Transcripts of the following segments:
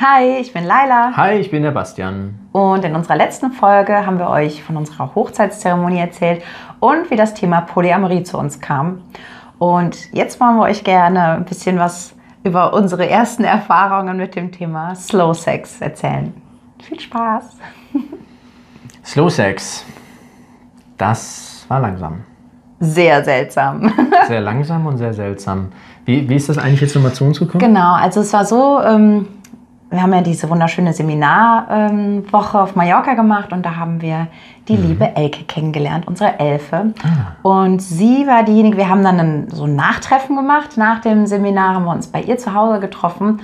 Hi, ich bin Laila. Hi, ich bin der Bastian. Und in unserer letzten Folge haben wir euch von unserer Hochzeitszeremonie erzählt und wie das Thema Polyamorie zu uns kam. Und jetzt wollen wir euch gerne ein bisschen was über unsere ersten Erfahrungen mit dem Thema Slow Sex erzählen. Viel Spaß! Slow Sex, das war langsam. Sehr seltsam. Sehr langsam und sehr seltsam. Wie, wie ist das eigentlich jetzt nochmal zu uns gekommen? Genau, also es war so, ähm, wir haben ja diese wunderschöne Seminarwoche auf Mallorca gemacht und da haben wir die Mhm. liebe Elke kennengelernt, unsere Elfe. Und sie war diejenige, wir haben dann ein, so ein Nachtreffen gemacht. Nach dem Seminar haben wir uns bei ihr zu Hause getroffen.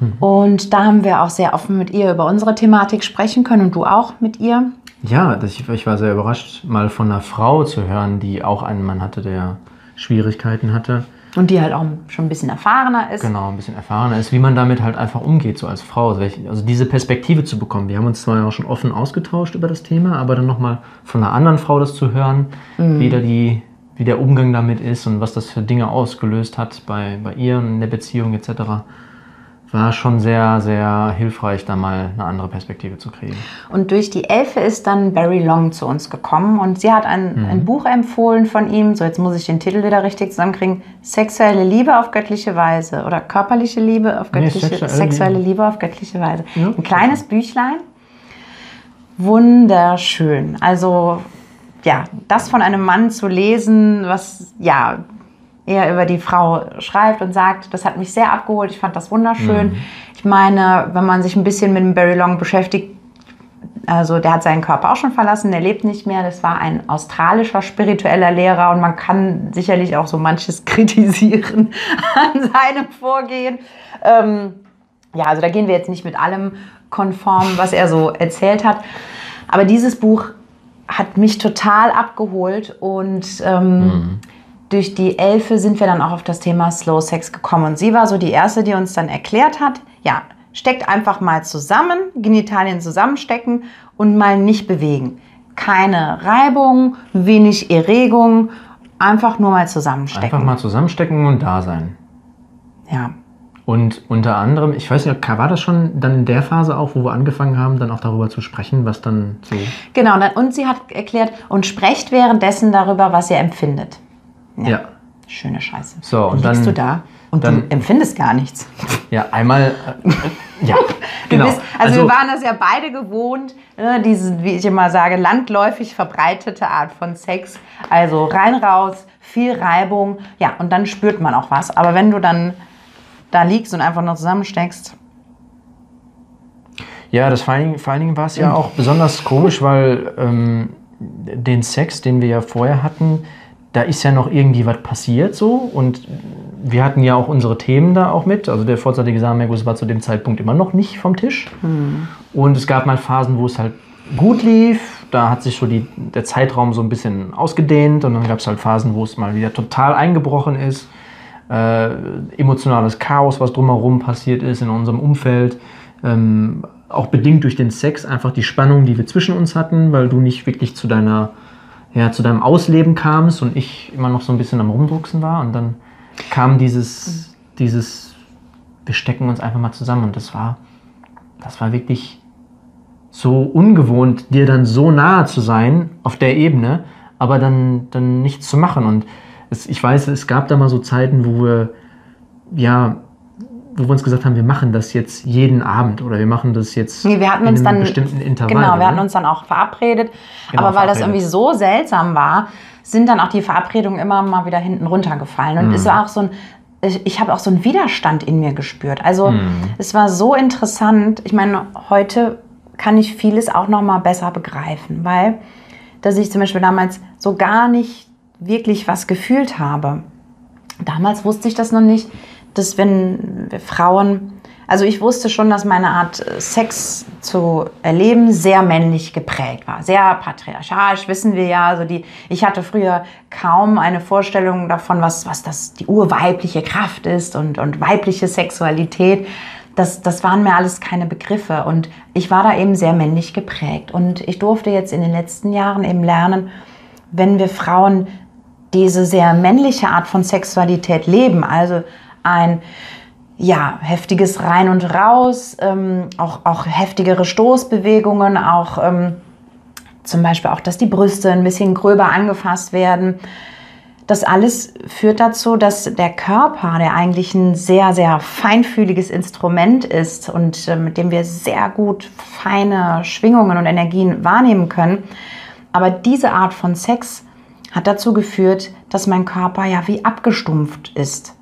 Mhm. Und da haben wir auch sehr offen mit ihr über unsere Thematik sprechen können und du auch mit ihr. Ja, das, ich war sehr überrascht, mal von einer Frau zu hören, die auch einen Mann hatte, der Schwierigkeiten hatte. Und die halt auch schon ein bisschen erfahrener ist. Genau, ein bisschen erfahrener ist, wie man damit halt einfach umgeht, so als Frau. Also welche- Also diese Perspektive zu bekommen. Wir haben uns zwar auch schon offen ausgetauscht über das Thema, aber dann nochmal von einer anderen Frau das zu hören, wie, da die, wie der Umgang damit ist und was das für Dinge ausgelöst hat bei, bei ihr und in der Beziehung etc., war schon sehr, sehr hilfreich, da mal eine andere Perspektive zu kriegen. Und durch die Elfe ist dann Barry Long zu uns gekommen und sie hat ein, ein Buch empfohlen von ihm. So, jetzt muss ich den Titel wieder richtig zusammenkriegen. Sexuelle Liebe auf göttliche Weise oder körperliche Liebe auf Nee, göttliche, sexuelle sexuelle Liebe. Liebe auf göttliche Weise. Ja, ein kleines Büchlein. Wunderschön. Also, ja, das von einem Mann zu lesen, was, ja, er über die Frau schreibt und sagt, das hat mich sehr abgeholt, ich fand das wunderschön. Ich meine, wenn man sich ein bisschen mit dem Barry Long beschäftigt, also der hat seinen Körper auch schon verlassen, der lebt nicht mehr. Das war ein australischer spiritueller Lehrer und man kann sicherlich auch so manches kritisieren an seinem Vorgehen. Ähm, ja, also da gehen wir jetzt nicht mit allem konform, was er so erzählt hat. Aber dieses Buch hat mich total abgeholt und ähm, durch die Elfe sind wir dann auch auf das Thema Slow Sex gekommen. Und sie war so die erste, die uns dann erklärt hat, ja, steckt einfach mal zusammen, Genitalien zusammenstecken und mal nicht bewegen. Keine Reibung, wenig Erregung, einfach nur mal zusammenstecken. Einfach mal zusammenstecken und da sein. Ja. Und unter anderem, ich weiß nicht, war das schon dann in der Phase auch, wo wir angefangen haben, dann auch darüber zu sprechen, was dann so. Genau, und sie hat erklärt, und sprecht währenddessen darüber, was ihr empfindet. Ja. Schöne Scheiße. So, und Dann liegst dann- du da und dann- du empfindest gar nichts. Ja, einmal. Äh, ja, genau. bist, also, wir waren das ja beide gewohnt, ne, diese, wie ich immer sage, landläufig verbreitete Art von Sex. Also rein, raus, viel Reibung. Ja, und dann spürt man auch was. Aber wenn du dann da liegst und einfach nur zusammensteckst, Ja, das vor allen Dingen, vor allen Dingen war es ja auch besonders komisch, weil ähm, den Sex, den wir ja vorher hatten, da ist ja noch irgendwie was passiert so und wir hatten ja auch unsere Themen da auch mit. Also der vorzeitige Samenerguss war zu dem Zeitpunkt immer noch nicht vom Tisch. Und es gab mal Phasen, wo es halt gut lief. Da hat sich so die, der Zeitraum so ein bisschen ausgedehnt und dann gab es halt Phasen, wo es mal wieder total eingebrochen ist. Äh, emotionales Chaos, was drumherum passiert ist in unserem Umfeld. Ähm, auch bedingt durch den Sex, einfach die Spannung, die wir zwischen uns hatten, weil du nicht wirklich zu deiner, ja, zu deinem Ausleben kamst und ich immer noch so ein bisschen am Rumdrucksen war. Und dann kam dieses, dieses, wir stecken uns einfach mal zusammen und das war, das war wirklich so ungewohnt, dir dann so nahe zu sein auf der Ebene, aber dann, dann nichts zu machen. Und es, ich weiß, es gab da mal so Zeiten, wo wir, ja, wo wir uns gesagt haben, wir machen das jetzt jeden Abend oder wir machen das jetzt Nee, wir hatten in uns einem dann bestimmten Intervall. Genau, wir hatten uns dann auch verabredet. Genau, aber weil das verabredet. irgendwie so seltsam war, sind dann auch die Verabredungen immer mal wieder hinten runtergefallen. Und Mhm. es war auch so ein, ich, ich habe auch so einen Widerstand in mir gespürt. Also Mhm. es war so interessant. Ich meine, heute kann ich vieles auch noch mal besser begreifen, weil dass ich zum Beispiel damals so gar nicht wirklich was gefühlt habe. Damals wusste ich das noch nicht, dass wenn Frauen Also ich wusste schon, dass meine Art äh, Sex zu erleben sehr männlich geprägt war, sehr patriarchalisch, wissen wir ja. Also die, ich hatte früher kaum eine Vorstellung davon, was, was das die urweibliche Kraft ist und, und weibliche Sexualität. Das, das waren mir alles keine Begriffe und ich war da eben sehr männlich geprägt. Und ich durfte jetzt in den letzten Jahren eben lernen, wenn wir Frauen diese sehr männliche Art von Sexualität leben, also ein ja, heftiges Rein und Raus, ähm, auch, auch heftigere Stoßbewegungen, auch ähm, zum Beispiel auch, dass die Brüste ein bisschen gröber angefasst werden. Das alles führt dazu, dass der Körper, der eigentlich ein sehr, sehr feinfühliges Instrument ist und äh, mit dem wir sehr gut feine Schwingungen und Energien wahrnehmen können, aber diese Art von Sex hat dazu geführt, dass mein Körper ja wie abgestumpft ist.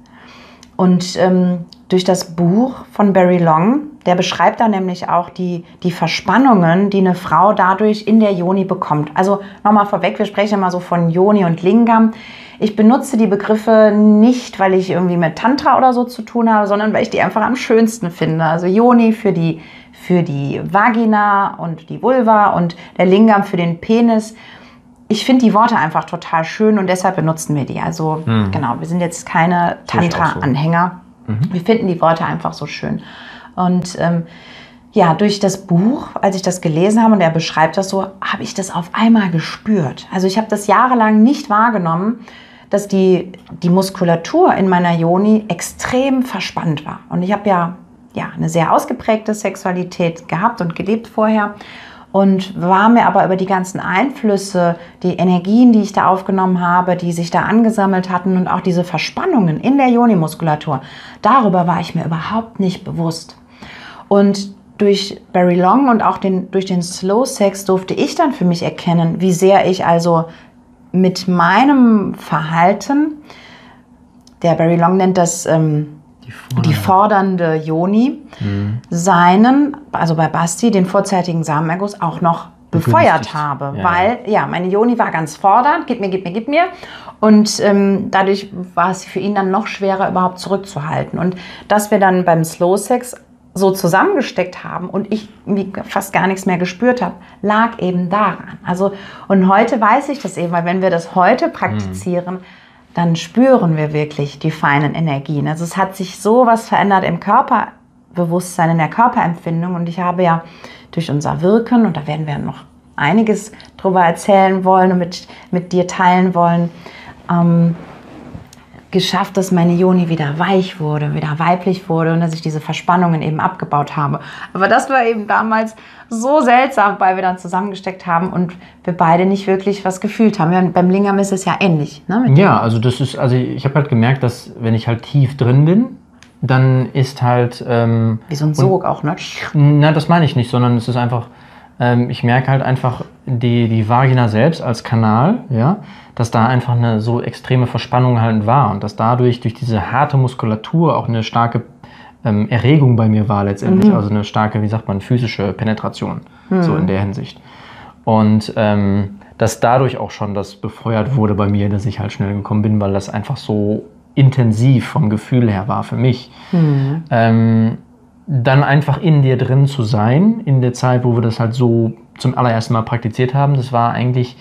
Und ähm, durch das Buch von Barry Long, der beschreibt da nämlich auch die, die Verspannungen, die eine Frau dadurch in der Joni bekommt. Also nochmal vorweg, wir sprechen immer so von Joni und Lingam. Ich benutze die Begriffe nicht, weil ich irgendwie mit Tantra oder so zu tun habe, sondern weil ich die einfach am schönsten finde. Also Joni für die, für die Vagina und die Vulva und der Lingam für den Penis ich finde die Worte einfach total schön und deshalb benutzen wir die. Also mhm. genau, wir sind jetzt keine Tantra-Anhänger. So. Mhm. Wir finden die Worte einfach so schön. Und ähm, ja, durch das Buch, als ich das gelesen habe und er beschreibt das so, habe ich das auf einmal gespürt. Also ich habe das jahrelang nicht wahrgenommen, dass die, die Muskulatur in meiner Joni extrem verspannt war. Und ich habe ja, ja eine sehr ausgeprägte Sexualität gehabt und gelebt vorher und war mir aber über die ganzen Einflüsse, die Energien, die ich da aufgenommen habe, die sich da angesammelt hatten und auch diese Verspannungen in der Joni-Muskulatur, darüber war ich mir überhaupt nicht bewusst. Und durch Barry Long und auch den, durch den Slow Sex durfte ich dann für mich erkennen, wie sehr ich also mit meinem Verhalten, der Barry Long nennt das ähm, die, fordernde. die fordernde Joni mhm. seinen, also bei Basti, den vorzeitigen Samenerguss auch noch befeuert habe, ja, weil ja. meine Joni war ganz fordernd, gib mir, gib mir, gib mir und ähm, dadurch war es für ihn dann noch schwerer überhaupt zurückzuhalten und dass wir dann beim Slow Sex so zusammengesteckt haben und ich fast gar nichts mehr gespürt habe, lag eben daran. Also und heute weiß ich das eben, weil wenn wir das heute praktizieren, mhm dann spüren wir wirklich die feinen Energien. Also es hat sich so was verändert im Körperbewusstsein, in der Körperempfindung. Und ich habe ja durch unser Wirken, und da werden wir noch einiges drüber erzählen wollen und mit, mit dir teilen wollen, ähm, geschafft, dass meine Joni wieder weich wurde, wieder weiblich wurde und dass ich diese Verspannungen eben abgebaut habe. Aber das war eben damals so seltsam, weil wir dann zusammengesteckt haben und wir beide nicht wirklich was gefühlt haben. Ja, beim Lingam ist es ja ähnlich. Ne, ja, also das ist, also ich habe halt gemerkt, dass wenn ich halt tief drin bin, dann ist halt ähm, wie so ein Sog auch, ne? Na, das meine ich nicht, sondern es ist einfach, ähm, ich merke halt einfach die die Vagina selbst als Kanal, ja dass da einfach eine so extreme Verspannung halt war und dass dadurch durch diese harte Muskulatur auch eine starke ähm, Erregung bei mir war letztendlich, mhm. also eine starke, wie sagt man, physische Penetration, mhm. so in der Hinsicht. Und ähm, dass dadurch auch schon das befeuert wurde bei mir, dass ich halt schnell gekommen bin, weil das einfach so intensiv vom Gefühl her war für mich. Mhm. Ähm, dann einfach in dir drin zu sein, in der Zeit, wo wir das halt so zum allerersten Mal praktiziert haben, das war eigentlich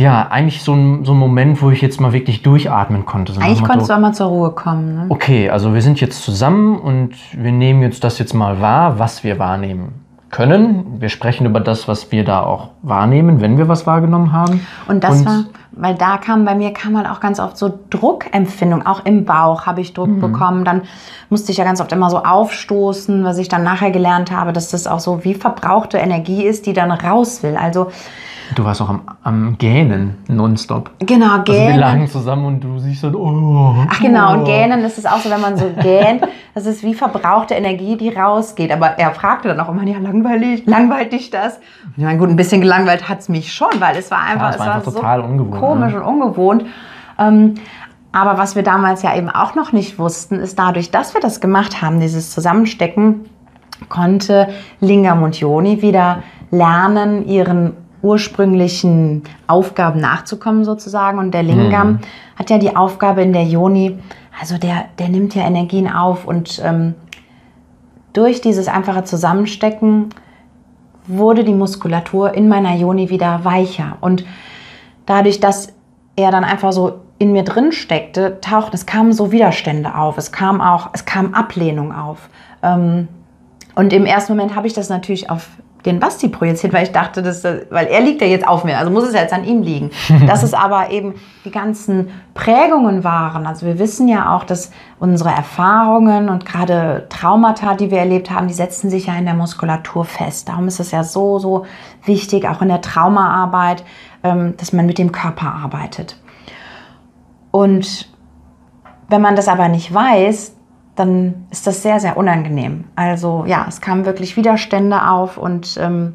ja, eigentlich so ein, so ein Moment, wo ich jetzt mal wirklich durchatmen konnte. So eigentlich konntest du auch mal zur Ruhe kommen. Ne? Okay, also wir sind jetzt zusammen und wir nehmen jetzt das jetzt mal wahr, was wir wahrnehmen können. Wir sprechen über das, was wir da auch wahrnehmen, wenn wir was wahrgenommen haben. Und das und war, weil da kam bei mir kam halt auch ganz oft so Druckempfindung, auch im Bauch habe ich Druck mhm. bekommen. Dann musste ich ja ganz oft immer so aufstoßen, was ich dann nachher gelernt habe, dass das auch so wie verbrauchte Energie ist, die dann raus will. Also Du warst auch am, am Gähnen nonstop. Genau, Gähnen. Also wir lagen zusammen und du siehst dann, oh. Ach genau, und oh. Gähnen ist es auch so, wenn man so gähnt, das ist wie verbrauchte Energie, die rausgeht. Aber er fragte dann auch immer, ja, langweilig, langweilt dich das? Ja, gut, ein bisschen gelangweilt hat es mich schon, weil es war einfach, ja, es war, einfach war total so ungewohnt, komisch ne? und ungewohnt. Ähm, aber was wir damals ja eben auch noch nicht wussten, ist dadurch, dass wir das gemacht haben, dieses Zusammenstecken, konnte Lingam und Joni wieder lernen, ihren ursprünglichen Aufgaben nachzukommen sozusagen. Und der Lingam mhm. hat ja die Aufgabe in der Yoni also der, der nimmt ja Energien auf und ähm, durch dieses einfache Zusammenstecken wurde die Muskulatur in meiner Joni wieder weicher. Und dadurch, dass er dann einfach so in mir drin steckte, tauchten, es kamen so Widerstände auf, es kam auch, es kam Ablehnung auf. Ähm, und im ersten Moment habe ich das natürlich auf den Basti projiziert, weil ich dachte, dass, weil er liegt ja jetzt auf mir, also muss es jetzt an ihm liegen. Dass es aber eben die ganzen Prägungen waren. Also wir wissen ja auch, dass unsere Erfahrungen und gerade Traumata, die wir erlebt haben, die setzen sich ja in der Muskulatur fest. Darum ist es ja so, so wichtig, auch in der Traumaarbeit, ähm, dass man mit dem Körper arbeitet. Und wenn man das aber nicht weiß, dann ist das sehr, sehr unangenehm. Also ja, es kamen wirklich Widerstände auf und ähm,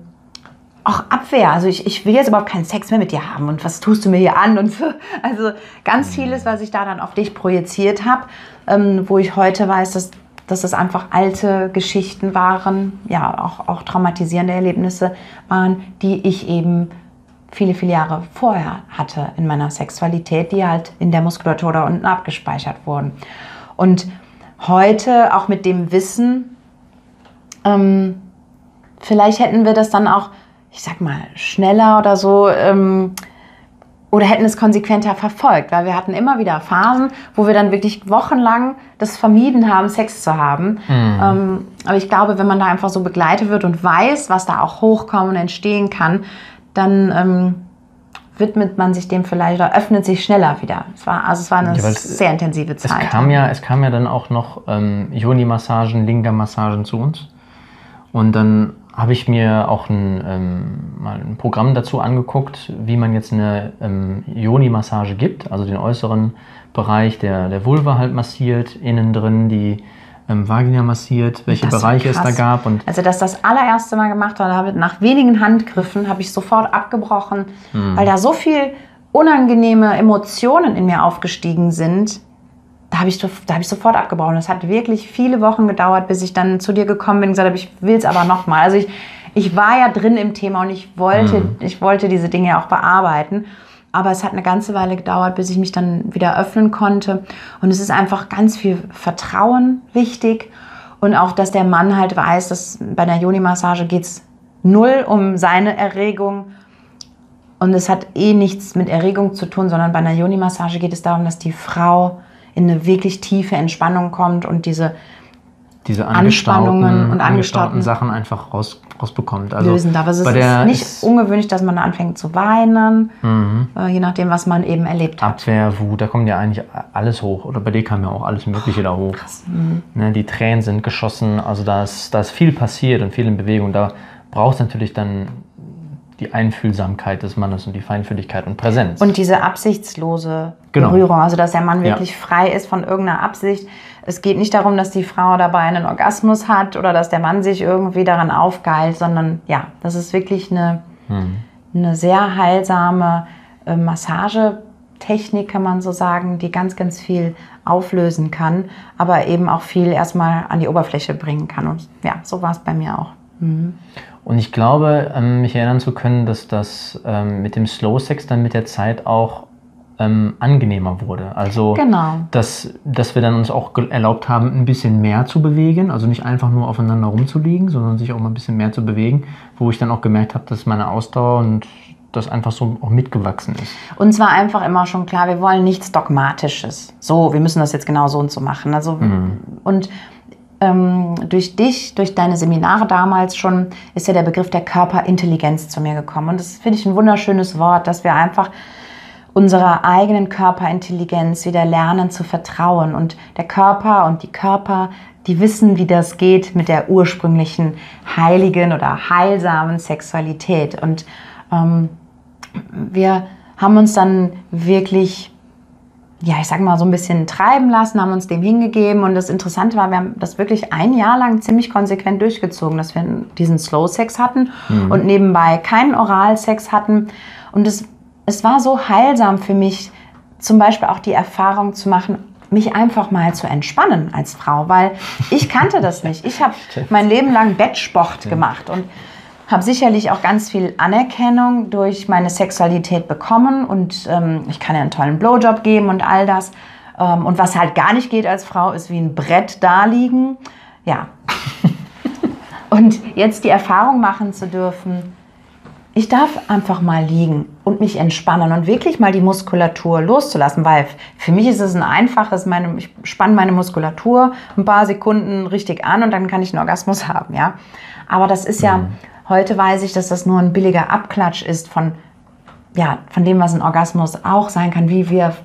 auch Abwehr. Also ich, ich will jetzt überhaupt keinen Sex mehr mit dir haben und was tust du mir hier an und so. Also ganz vieles, was ich da dann auf dich projiziert habe, ähm, wo ich heute weiß, dass, dass es einfach alte Geschichten waren, ja, auch, auch traumatisierende Erlebnisse waren, die ich eben viele, viele Jahre vorher hatte in meiner Sexualität, die halt in der Muskulatur da unten abgespeichert wurden. Und heute auch mit dem Wissen, ähm, vielleicht hätten wir das dann auch, ich sag mal, schneller oder so ähm, oder hätten es konsequenter verfolgt, weil wir hatten immer wieder Phasen, wo wir dann wirklich wochenlang das vermieden haben, Sex zu haben. Mhm. Ähm, aber ich glaube, wenn man da einfach so begleitet wird und weiß, was da auch hochkommen und entstehen kann, dann ähm, widmet man sich dem vielleicht oder öffnet sich schneller wieder. Es war, also es war eine ja, sehr intensive Zeit. Es kam ja, es kam ja dann auch noch ähm, Yoni-Massagen, Linga-Massagen zu uns. Und dann habe ich mir auch ein, ähm, mal ein Programm dazu angeguckt, wie man jetzt eine ähm, Yoni-Massage gibt, also den äußeren Bereich der, der Vulva halt massiert, innen drin die ähm, Vagina massiert, welche Bereiche es da gab. Und also das das allererste Mal gemacht habe, nach wenigen Handgriffen habe ich sofort abgebrochen, mhm. weil da so viel unangenehme Emotionen in mir aufgestiegen sind. Da habe ich, da hab ich sofort abgebrochen. Das hat wirklich viele Wochen gedauert, bis ich dann zu dir gekommen bin und gesagt habe, ich will es aber nochmal. Also ich, ich war ja drin im Thema und ich wollte, mhm. ich wollte diese Dinge auch bearbeiten. Aber es hat eine ganze Weile gedauert, bis ich mich dann wieder öffnen konnte. Und es ist einfach ganz viel Vertrauen wichtig. Und auch, dass der Mann halt weiß, dass bei einer Joni-Massage geht es null um seine Erregung. Und es hat eh nichts mit Erregung zu tun, sondern bei einer Joni-Massage geht es darum, dass die Frau in eine wirklich tiefe Entspannung kommt und diese diese Anspannungen und angestauten Sachen einfach raus, rausbekommt. Also lösen darf. Also es ist nicht ist ungewöhnlich, dass man anfängt zu weinen, mhm. äh, je nachdem, was man eben erlebt hat. Abwehr, Wut, da kommt ja eigentlich alles hoch. Oder bei dir kam ja auch alles Mögliche oh, da hoch. Mhm. Ne, die Tränen sind geschossen, also da ist, da ist viel passiert und viel in Bewegung. Da braucht es natürlich dann die Einfühlsamkeit des Mannes und die Feinfühligkeit und Präsenz. Und diese absichtslose genau. Berührung, also dass der Mann wirklich ja. frei ist von irgendeiner Absicht. Es geht nicht darum, dass die Frau dabei einen Orgasmus hat oder dass der Mann sich irgendwie daran aufgeilt, sondern ja, das ist wirklich eine, mhm. eine sehr heilsame äh, Massagetechnik, kann man so sagen, die ganz, ganz viel auflösen kann, aber eben auch viel erstmal an die Oberfläche bringen kann. Und ja, so war es bei mir auch. Mhm. Und ich glaube, ähm, mich erinnern zu können, dass das ähm, mit dem Slow Sex dann mit der Zeit auch ähm, angenehmer wurde. Also, genau. dass, dass wir dann uns auch erlaubt haben, ein bisschen mehr zu bewegen. Also nicht einfach nur aufeinander rumzuliegen, sondern sich auch mal ein bisschen mehr zu bewegen, wo ich dann auch gemerkt habe, dass meine Ausdauer und das einfach so auch mitgewachsen ist. Uns war einfach immer schon klar, wir wollen nichts Dogmatisches. So, wir müssen das jetzt genau so und so machen. Also, mhm. und ähm, durch dich, durch deine Seminare damals schon, ist ja der Begriff der Körperintelligenz zu mir gekommen. Und das finde ich ein wunderschönes Wort, dass wir einfach unserer eigenen Körperintelligenz wieder lernen zu vertrauen. Und der Körper und die Körper, die wissen, wie das geht mit der ursprünglichen heiligen oder heilsamen Sexualität. Und ähm, wir haben uns dann wirklich ja, ich sag mal, so ein bisschen treiben lassen, haben uns dem hingegeben. Und das Interessante war, wir haben das wirklich ein Jahr lang ziemlich konsequent durchgezogen, dass wir diesen Slow Sex hatten mhm. und nebenbei keinen Oralsex hatten. Und es, es war so heilsam für mich, zum Beispiel auch die Erfahrung zu machen, mich einfach mal zu entspannen als Frau, weil ich kannte das nicht. Ich habe mein Leben lang Bettsport gemacht und habe sicherlich auch ganz viel Anerkennung durch meine Sexualität bekommen und ähm, ich kann ja einen tollen Blowjob geben und all das. Ähm, und was halt gar nicht geht als Frau, ist wie ein Brett da liegen. Ja. und jetzt die Erfahrung machen zu dürfen, ich darf einfach mal liegen und mich entspannen und wirklich mal die Muskulatur loszulassen, weil für mich ist es ein einfaches, meine, ich spanne meine Muskulatur ein paar Sekunden richtig an und dann kann ich einen Orgasmus haben, ja. Aber das ist ja, mhm. Heute weiß ich, dass das nur ein billiger Abklatsch ist von, ja, von dem, was ein Orgasmus auch sein kann, wie wir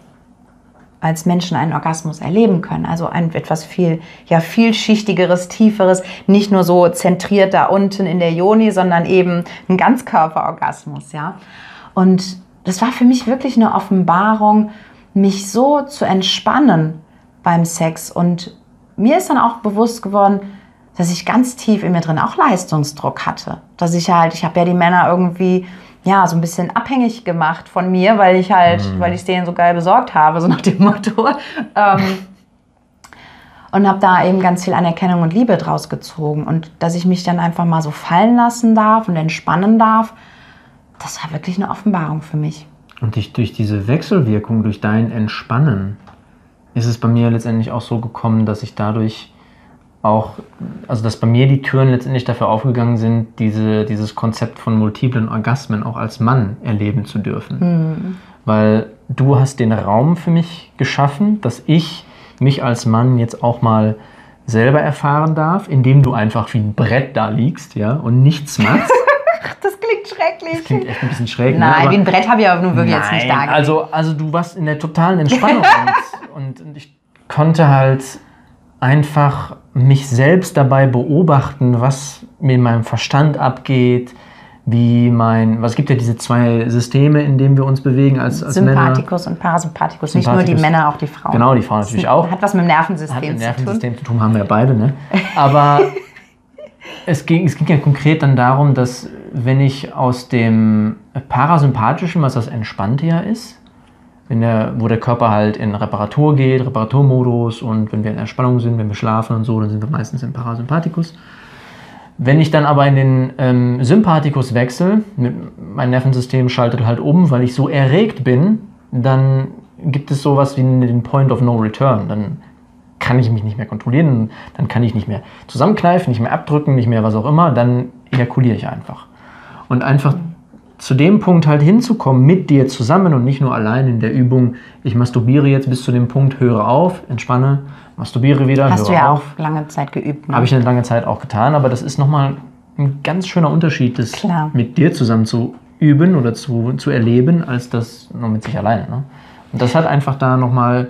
als Menschen einen Orgasmus erleben können. Also ein etwas viel, ja, vielschichtigeres, tieferes, nicht nur so zentriert da unten in der Joni, sondern eben ein Ganzkörperorgasmus, ja. Und das war für mich wirklich eine Offenbarung, mich so zu entspannen beim Sex. Und mir ist dann auch bewusst geworden, dass ich ganz tief in mir drin auch Leistungsdruck hatte. Dass ich halt, ich habe ja die Männer irgendwie ja, so ein bisschen abhängig gemacht von mir, weil ich halt, mhm. weil ich es denen so geil besorgt habe, so nach dem Motto. Ähm, und habe da eben ganz viel Anerkennung und Liebe draus gezogen. Und dass ich mich dann einfach mal so fallen lassen darf und entspannen darf, das war wirklich eine Offenbarung für mich. Und dich durch diese Wechselwirkung, durch dein Entspannen, ist es bei mir letztendlich auch so gekommen, dass ich dadurch auch, also dass bei mir die Türen letztendlich dafür aufgegangen sind, diese, dieses Konzept von multiplen Orgasmen auch als Mann erleben zu dürfen. Mhm. Weil du hast den Raum für mich geschaffen, dass ich mich als Mann jetzt auch mal selber erfahren darf, indem du einfach wie ein Brett da liegst, ja, und nichts machst. das klingt schrecklich. Das klingt echt ein bisschen schräg. Ne? Nein, ne? wie ein Brett habe ich aber nur wirklich nein, jetzt nicht da also, also du warst in der totalen Entspannung und, und ich konnte halt einfach mich selbst dabei beobachten, was mir in meinem Verstand abgeht, wie mein, was gibt ja diese zwei Systeme, in denen wir uns bewegen als, als Sympathikus Männer. und Parasympathikus. Nicht nur die Männer, auch die Frauen. Genau, die Frauen natürlich auch. Hat was mit dem Nervensystem, Hat mit dem Nervensystem zu tun. zu tun, haben wir beide, ne? Aber es, ging, es ging ja konkret dann darum, dass wenn ich aus dem Parasympathischen, was das Entspannte ja ist, wenn der, wo der Körper halt in Reparatur geht, Reparaturmodus und wenn wir in Entspannung sind, wenn wir schlafen und so, dann sind wir meistens im Parasympathikus. Wenn ich dann aber in den ähm, Sympathikus wechsle, mein Nervensystem schaltet halt um, weil ich so erregt bin, dann gibt es sowas wie den Point of No Return. Dann kann ich mich nicht mehr kontrollieren, dann kann ich nicht mehr zusammenkneifen, nicht mehr abdrücken, nicht mehr was auch immer, dann ejakuliere ich einfach. Und einfach zu dem Punkt halt hinzukommen mit dir zusammen und nicht nur allein in der Übung, ich masturbiere jetzt bis zu dem Punkt, höre auf, entspanne, masturbiere wieder. Hast du ja auf. auch lange Zeit geübt. Ne? Habe ich eine lange Zeit auch getan, aber das ist nochmal ein ganz schöner Unterschied, das Klar. mit dir zusammen zu üben oder zu, zu erleben, als das nur mit sich alleine. Ne? Und das hat einfach da nochmal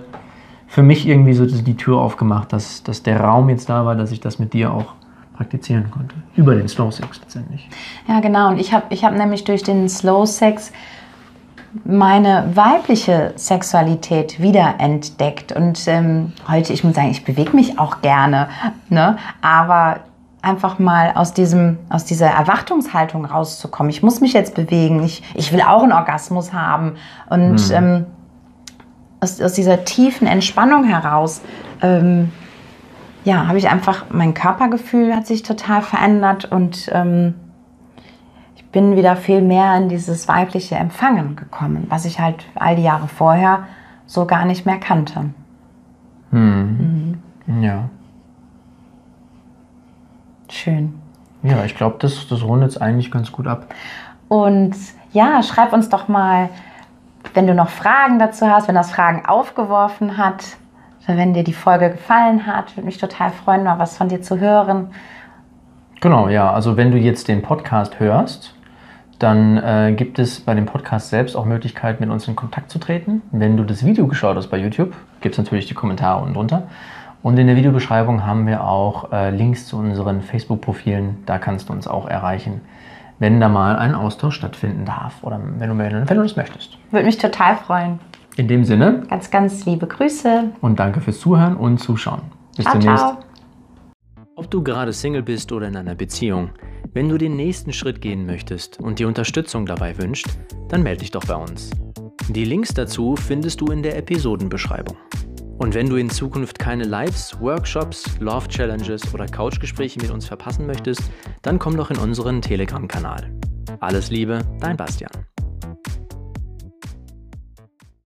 für mich irgendwie so die Tür aufgemacht, dass, dass der Raum jetzt da war, dass ich das mit dir auch praktizieren konnte. Über den Slow Sex letztendlich. Ja, genau. Und ich habe ich hab nämlich durch den Slow Sex meine weibliche Sexualität wiederentdeckt. Und ähm, heute, ich muss sagen, ich bewege mich auch gerne, ne? aber einfach mal aus, diesem, aus dieser Erwartungshaltung rauszukommen. Ich muss mich jetzt bewegen, ich, ich will auch einen Orgasmus haben. Und hm. ähm, aus, aus dieser tiefen Entspannung heraus ähm, ja, habe ich einfach, mein Körpergefühl hat sich total verändert und ähm, ich bin wieder viel mehr in dieses weibliche Empfangen gekommen, was ich halt all die Jahre vorher so gar nicht mehr kannte. Hm. Mhm. Ja. Schön. Ja, ich glaube, das, das rundet es eigentlich ganz gut ab. Und ja, schreib uns doch mal, wenn du noch Fragen dazu hast, wenn das Fragen aufgeworfen hat, wenn dir die Folge gefallen hat. Würde mich total freuen, mal was von dir zu hören. Genau, ja. Also wenn du jetzt den Podcast hörst, dann äh, gibt es bei dem Podcast selbst auch Möglichkeiten, mit uns in Kontakt zu treten. Wenn du das Video geschaut hast bei YouTube, gibt es natürlich die Kommentare unten drunter. Und in der Videobeschreibung haben wir auch äh, Links zu unseren Facebook-Profilen. Da kannst du uns auch erreichen, wenn da mal ein Austausch stattfinden darf oder wenn du, wenn du das möchtest. Würde mich total freuen. In dem Sinne. Ganz, ganz liebe Grüße. Und danke fürs Zuhören und Zuschauen. Bis ciao, demnächst. Ciao. Ob du gerade Single bist oder in einer Beziehung, wenn du den nächsten Schritt gehen möchtest und dir Unterstützung dabei wünscht, dann melde dich doch bei uns. Die Links dazu findest du in der Episodenbeschreibung. Und wenn du in Zukunft keine Lives, Workshops, Love Challenges oder Couchgespräche mit uns verpassen möchtest, dann komm doch in unseren Telegram-Kanal. Alles Liebe, dein Bastian.